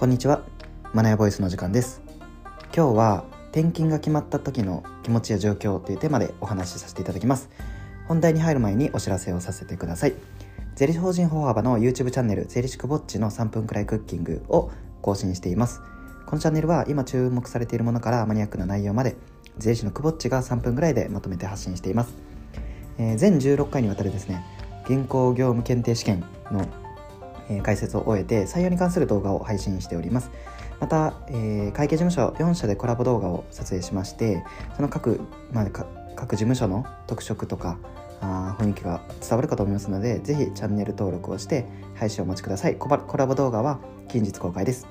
こんにちは。マナヤボイスの時間です。今日は転勤が決まった時の気持ちや状況というテーマでお話しさせていただきます。本題に入る前にお知らせをさせてください。税理士法人歩幅の YouTube チャンネル税理士くぼっちの3分くらいクッキングを更新しています。このチャンネルは今注目されているものからマニアックな内容まで税理士のくぼっちが3分くらいでまとめて発信しています、えー、全16回にわたるですね銀行業務検定試験のえ解説を終えて採用に関する動画を配信しております。また、えー、会計事務所4社でコラボ動画を撮影しましてその各,、まあ、各事務所の特色とかあ雰囲気が伝わるかと思いますのでぜひチャンネル登録をして配信をお待ちください。コラボ動画は近日公開です、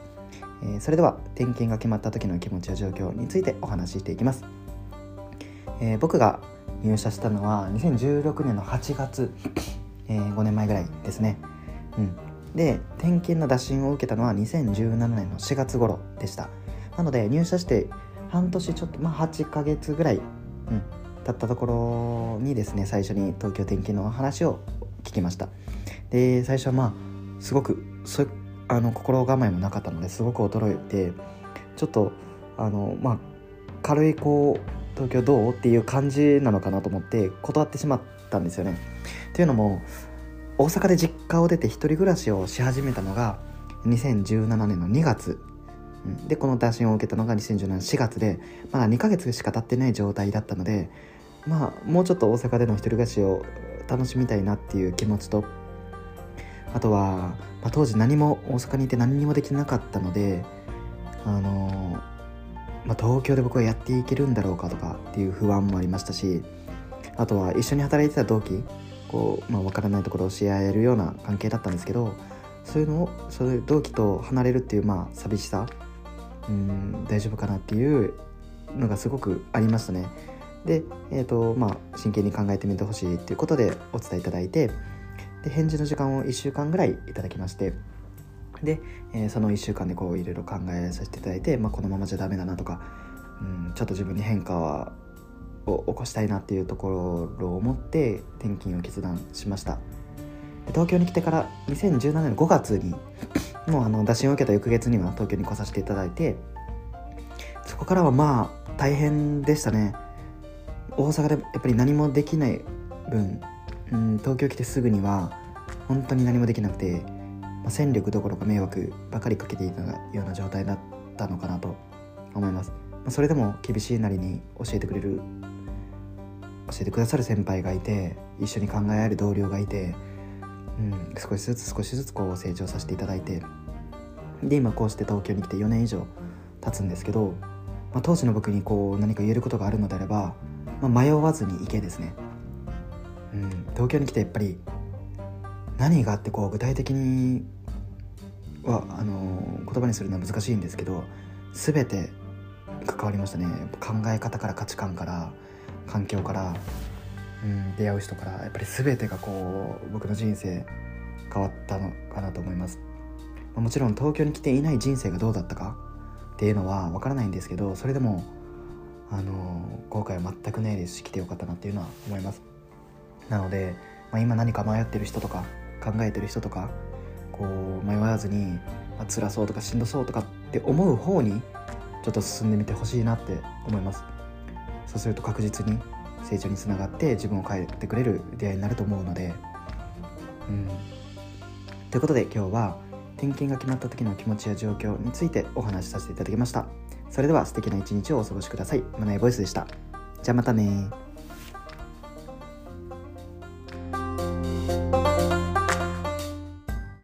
えー、それでは転勤が決まった時の気持ちや状況についてお話ししていきます、えー、僕が入社したのは2016年の8月、えー、5年前ぐらいですね。うん。で転勤の打診を受けたのは2017年の4月頃でした。なので入社して半年ちょっとまあ8ヶ月ぐらい、うん、経ったところにですね最初に東京転勤の話を聞きました。で最初はまあすごくそあの心構えもなかったのですごく驚いてちょっとあのまあ軽いこう東京どう？っていう感じなのかなと思って断ってしまったんですよね。っていうのも大阪で実家を出て一人暮らしをし始めたのが2017年の2月。でこの打診を受けたのが2017年4月でまだ2ヶ月しか経ってない状態だったのでまあもうちょっと大阪での一人暮らしを楽しみたいなっていう気持ちとあとは、まあ、当時何も大阪にいて何にもできなかったのであのまあ、東京で僕はやっていけるんだろうかとかっていう不安もありましたしあとは一緒に働いてた同期こう、まあ、分からないところを教え合えるような関係だったんですけどそういうのをそういう同期と離れるっていうまあ寂しさうん大丈夫かなっていうのがすごくありましたね。で、えーとまあ、真剣に考えてみてほしいっていうことでお伝えいただいてで返事の時間を1週間ぐらいいただきましてで、えー、その1週間でこういろいろ考えさせていただいて、まあ、このままじゃダメだなとか、うん、ちょっと自分に変化はを起こしたいなっていうところを持って転勤を決断しました。で東京に来てから2017年の5月に もうあの打診を受けた翌月には東京に来させていただいてそこからはまあ大変でしたね。大阪でやっぱり何もできない分、うん、東京来てすぐには本当に何もできなくて、まあ、戦力どころか迷惑ばかりかけていたような状態だったのかなと思います、まあ、それでも厳しいなりに教えてくれる教えてくださる先輩がいて一緒に考え合える同僚がいて、うん、少しずつ少しずつこう成長させていただいてで今こうして東京に来て4年以上経つんですけど、まあ、当時の僕にこう何か言えることがあるのであれば、まあ、迷わずに行けですね、うん、東京に来てやっぱり何があってこう具体的にはあの言葉にするのは難しいんですけど全て関わりましたね。考え方から価値観から環境から、うん、出会う人からやっぱり全てがこう僕の人生変わったのかなと思います、まあ、もちろん東京に来ていない人生がどうだったかっていうのは分からないんですけどそれでもあの後悔は全くないですし来てよかったなっていうのは思います。なので、まあ、今何か迷ってる人とか考えてる人とかこう迷わずに、まあ、辛そうとかしんどそうとかって思う方にちょっと進んでみてほしいなって思います。そうすると確実に成長につながって自分を変えてくれる出会いになると思うので。うん。ということで今日は転勤が決まった時の気持ちや状況についてお話しさせていただきました。それでは素敵な一日をお過ごしください。マナイボイスでした。じゃあまたね